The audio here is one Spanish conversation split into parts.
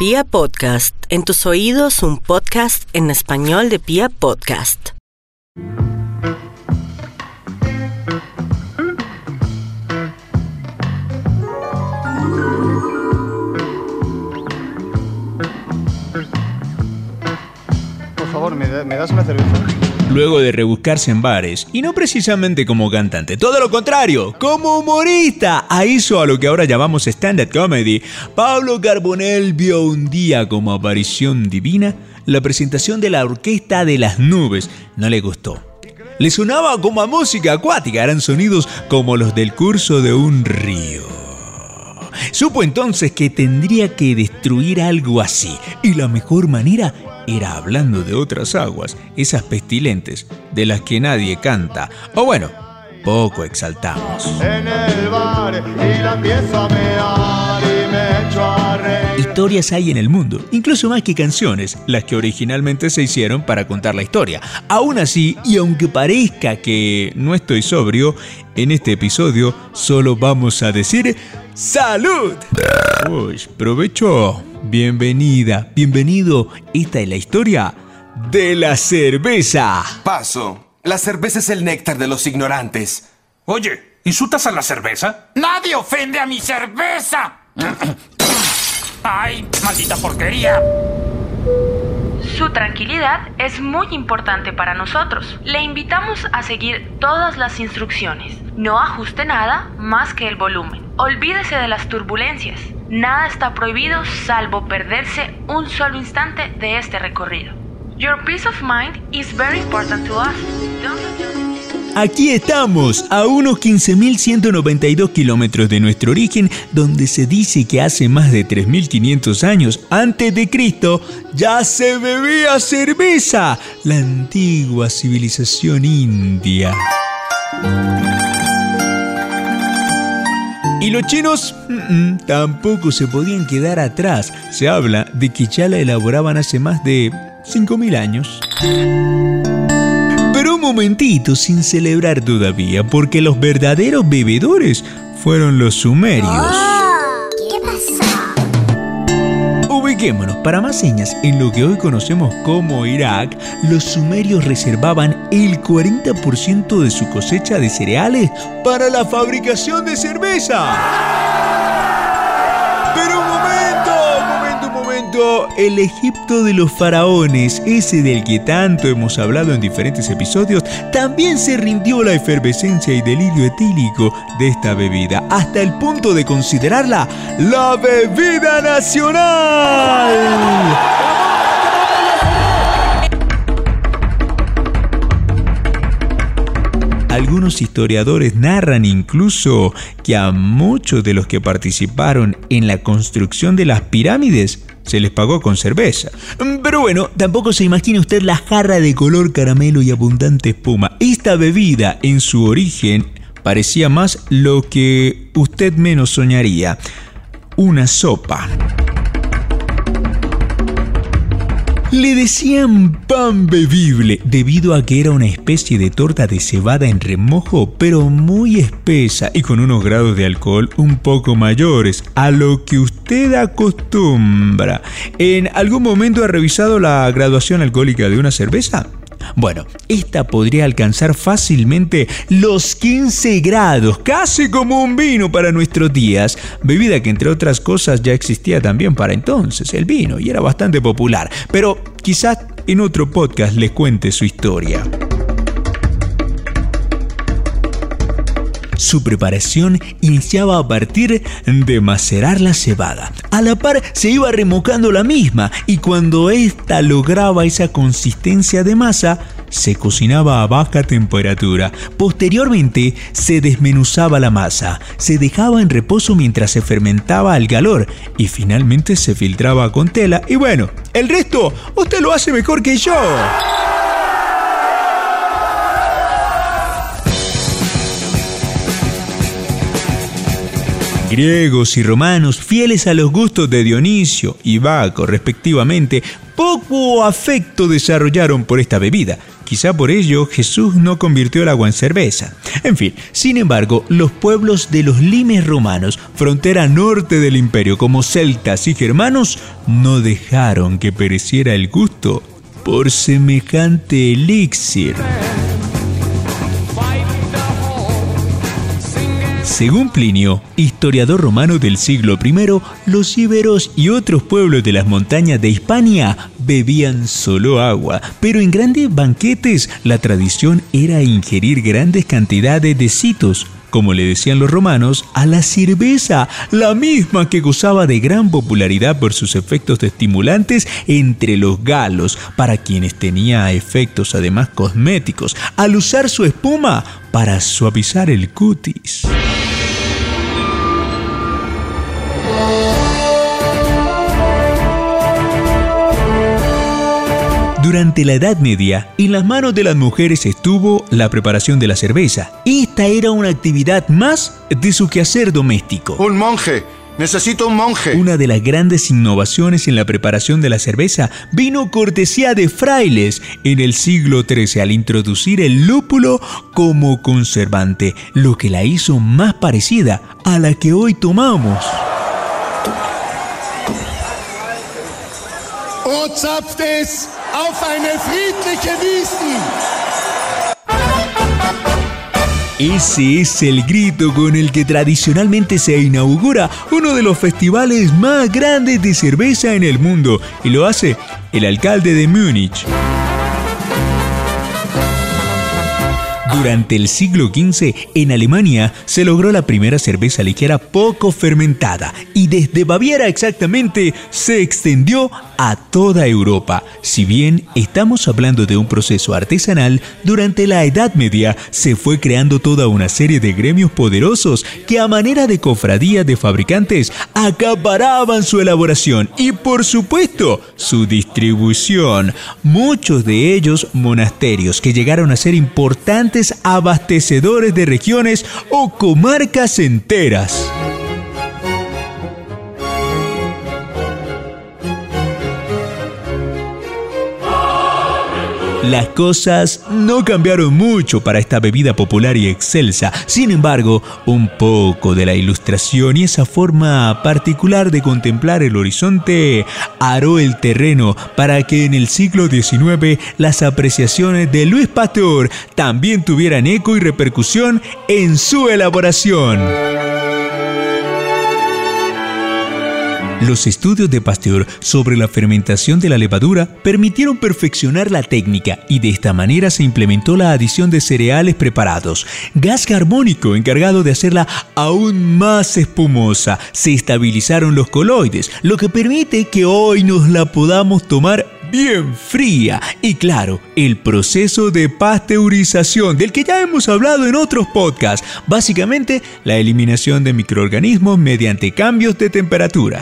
Pia Podcast, en tus oídos un podcast en español de Pia Podcast. Por favor, ¿me, me das una cerveza? Luego de rebuscarse en bares, y no precisamente como cantante, todo lo contrario, como humorista, a eso a lo que ahora llamamos stand-up comedy, Pablo Carbonell vio un día como aparición divina la presentación de la Orquesta de las Nubes. No le gustó. Le sonaba como a música acuática, eran sonidos como los del curso de un río. Supo entonces que tendría que destruir algo así, y la mejor manera era hablando de otras aguas, esas pestilentes, de las que nadie canta, o bueno, poco exaltamos. En el bar y la empiezo a mear y me echo a reír. Historias hay en el mundo, incluso más que canciones, las que originalmente se hicieron para contar la historia. Aún así, y aunque parezca que no estoy sobrio, en este episodio solo vamos a decir ¡Salud! Uy, provecho. Bienvenida, bienvenido. Esta es la historia de la cerveza. Paso. La cerveza es el néctar de los ignorantes. Oye, ¿insultas a la cerveza? ¡Nadie ofende a mi cerveza! ¡Ay, maldita porquería! Su tranquilidad es muy importante para nosotros. Le invitamos a seguir todas las instrucciones. No ajuste nada más que el volumen. Olvídese de las turbulencias. Nada está prohibido salvo perderse un solo instante de este recorrido. Your peace of mind is very important to us. Aquí estamos, a unos 15.192 kilómetros de nuestro origen, donde se dice que hace más de 3.500 años antes de Cristo ya se bebía cerveza, la antigua civilización india. Y los chinos tampoco se podían quedar atrás. Se habla de que ya la elaboraban hace más de 5.000 años. Momentito sin celebrar todavía, porque los verdaderos bebedores fueron los sumerios. ¿Qué pasa? Ubiquémonos, para más señas, en lo que hoy conocemos como Irak, los sumerios reservaban el 40% de su cosecha de cereales para la fabricación de cerveza. Pero un momento, El Egipto de los faraones, ese del que tanto hemos hablado en diferentes episodios, también se rindió la efervescencia y delirio etílico de esta bebida, hasta el punto de considerarla la bebida nacional. Algunos historiadores narran incluso que a muchos de los que participaron en la construcción de las pirámides se les pagó con cerveza. Pero bueno, tampoco se imagine usted la jarra de color caramelo y abundante espuma. Esta bebida en su origen parecía más lo que usted menos soñaría. Una sopa. Le decían pan bebible debido a que era una especie de torta de cebada en remojo, pero muy espesa y con unos grados de alcohol un poco mayores a lo que usted acostumbra. ¿En algún momento ha revisado la graduación alcohólica de una cerveza? Bueno, esta podría alcanzar fácilmente los 15 grados, casi como un vino para nuestros días, bebida que entre otras cosas ya existía también para entonces, el vino, y era bastante popular, pero quizás en otro podcast les cuente su historia. Su preparación iniciaba a partir de macerar la cebada. A la par se iba remocando la misma y cuando ésta lograba esa consistencia de masa, se cocinaba a baja temperatura. Posteriormente se desmenuzaba la masa, se dejaba en reposo mientras se fermentaba al calor y finalmente se filtraba con tela y bueno, el resto usted lo hace mejor que yo. Griegos y romanos, fieles a los gustos de Dionisio y Baco respectivamente, poco afecto desarrollaron por esta bebida, quizá por ello Jesús no convirtió el agua en cerveza. En fin, sin embargo, los pueblos de los limes romanos, frontera norte del imperio como celtas y germanos, no dejaron que pereciera el gusto por semejante elixir. Según Plinio, historiador romano del siglo I, los íberos y otros pueblos de las montañas de Hispania bebían solo agua, pero en grandes banquetes la tradición era ingerir grandes cantidades de citos, como le decían los romanos, a la cerveza, la misma que gozaba de gran popularidad por sus efectos estimulantes entre los galos, para quienes tenía efectos además cosméticos, al usar su espuma para suavizar el cutis. Durante la Edad Media, en las manos de las mujeres estuvo la preparación de la cerveza. Esta era una actividad más de su quehacer doméstico. Un monje. Necesito un monje. Una de las grandes innovaciones en la preparación de la cerveza vino cortesía de frailes en el siglo XIII al introducir el lúpulo como conservante, lo que la hizo más parecida a la que hoy tomamos. Auf eine friedliche. Ese es el grito con el que tradicionalmente se inaugura uno de los festivales más grandes de cerveza en el mundo y lo hace el alcalde de Múnich. Durante el siglo XV, en Alemania se logró la primera cerveza ligera poco fermentada y desde Baviera exactamente se extendió a toda Europa. Si bien estamos hablando de un proceso artesanal, durante la Edad Media se fue creando toda una serie de gremios poderosos que a manera de cofradías de fabricantes acaparaban su elaboración y por supuesto su distribución. Muchos de ellos monasterios que llegaron a ser importantes abastecedores de regiones o comarcas enteras. Las cosas no cambiaron mucho para esta bebida popular y excelsa. Sin embargo, un poco de la ilustración y esa forma particular de contemplar el horizonte aró el terreno para que en el siglo XIX las apreciaciones de Luis Pasteur también tuvieran eco y repercusión en su elaboración. Los estudios de Pasteur sobre la fermentación de la levadura permitieron perfeccionar la técnica y de esta manera se implementó la adición de cereales preparados, gas carbónico encargado de hacerla aún más espumosa. Se estabilizaron los coloides, lo que permite que hoy nos la podamos tomar bien fría. Y claro, el proceso de pasteurización del que ya hemos hablado en otros podcasts, básicamente la eliminación de microorganismos mediante cambios de temperatura.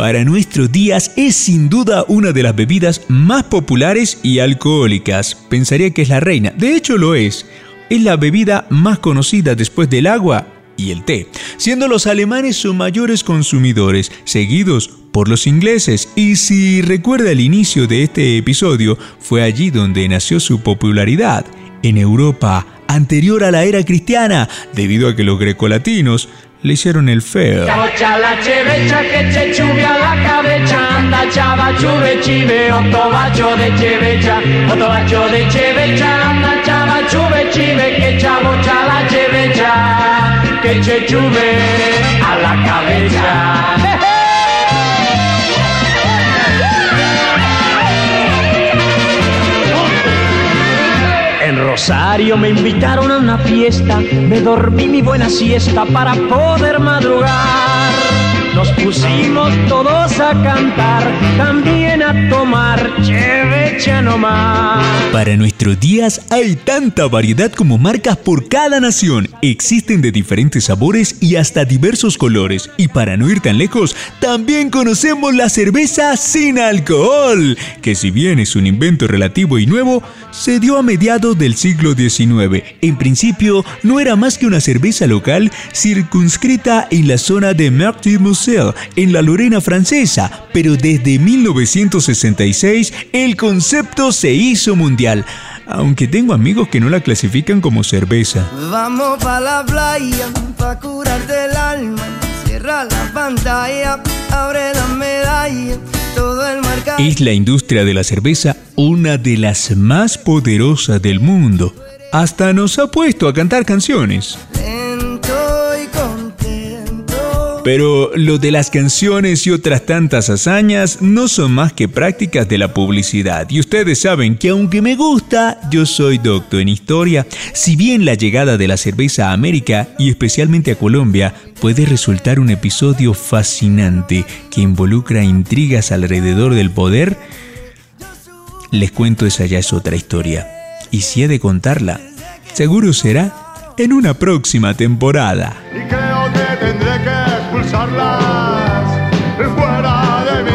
Para nuestros días es sin duda una de las bebidas más populares y alcohólicas. Pensaría que es la reina, de hecho lo es. Es la bebida más conocida después del agua y el té, siendo los alemanes sus mayores consumidores, seguidos por los ingleses. Y si recuerda el inicio de este episodio, fue allí donde nació su popularidad, en Europa, anterior a la era cristiana, debido a que los grecolatinos le hicieron el feo. Boccia la cevecha che c'è ciubi En Rosario me invitaron a una fiesta, me dormí mi buena siesta para poder madrugar. Nos pusimos todos a cantar, también a tomar chevecha nomás. Para nuestros días hay tanta variedad como marcas por cada nación. Existen de diferentes sabores y hasta diversos colores. Y para no ir tan lejos, también conocemos la cerveza sin alcohol, que si bien es un invento relativo y nuevo, se dio a mediados del siglo XIX. En principio, no era más que una cerveza local circunscrita en la zona de Meurthe-Moselle En la Lorena francesa, pero desde 1966 el concepto se hizo mundial. Aunque tengo amigos que no la clasifican como cerveza. Vamos pa' la playa, pa' curarte el alma. Cierra la pantalla, abre la medalla. Todo el marca. Es la industria de la cerveza una de las más poderosas del mundo. Hasta nos ha puesto a cantar canciones. Pero lo de las canciones y otras tantas hazañas no son más que prácticas de la publicidad. Y ustedes saben que aunque me gusta, yo soy doctor en historia. Si bien la llegada de la cerveza a América y especialmente a Colombia puede resultar un episodio fascinante que involucra intrigas alrededor del poder, les cuento esa ya es otra historia. Y si he de contarla, seguro será en una próxima temporada. Y creo que tendré que fuera de mí.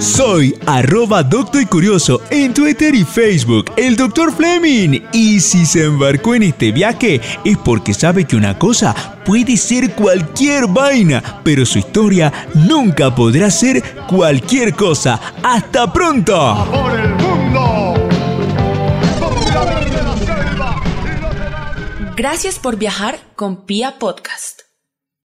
Soy arroba doctor y curioso en Twitter y Facebook, el doctor Fleming. Y si se embarcó en este viaje es porque sabe que una cosa puede ser cualquier vaina, pero su historia nunca podrá ser cualquier cosa. ¡Hasta pronto! Por el mundo. Por la verde la selva y los enanos. Gracias por viajar con Pia Podcast.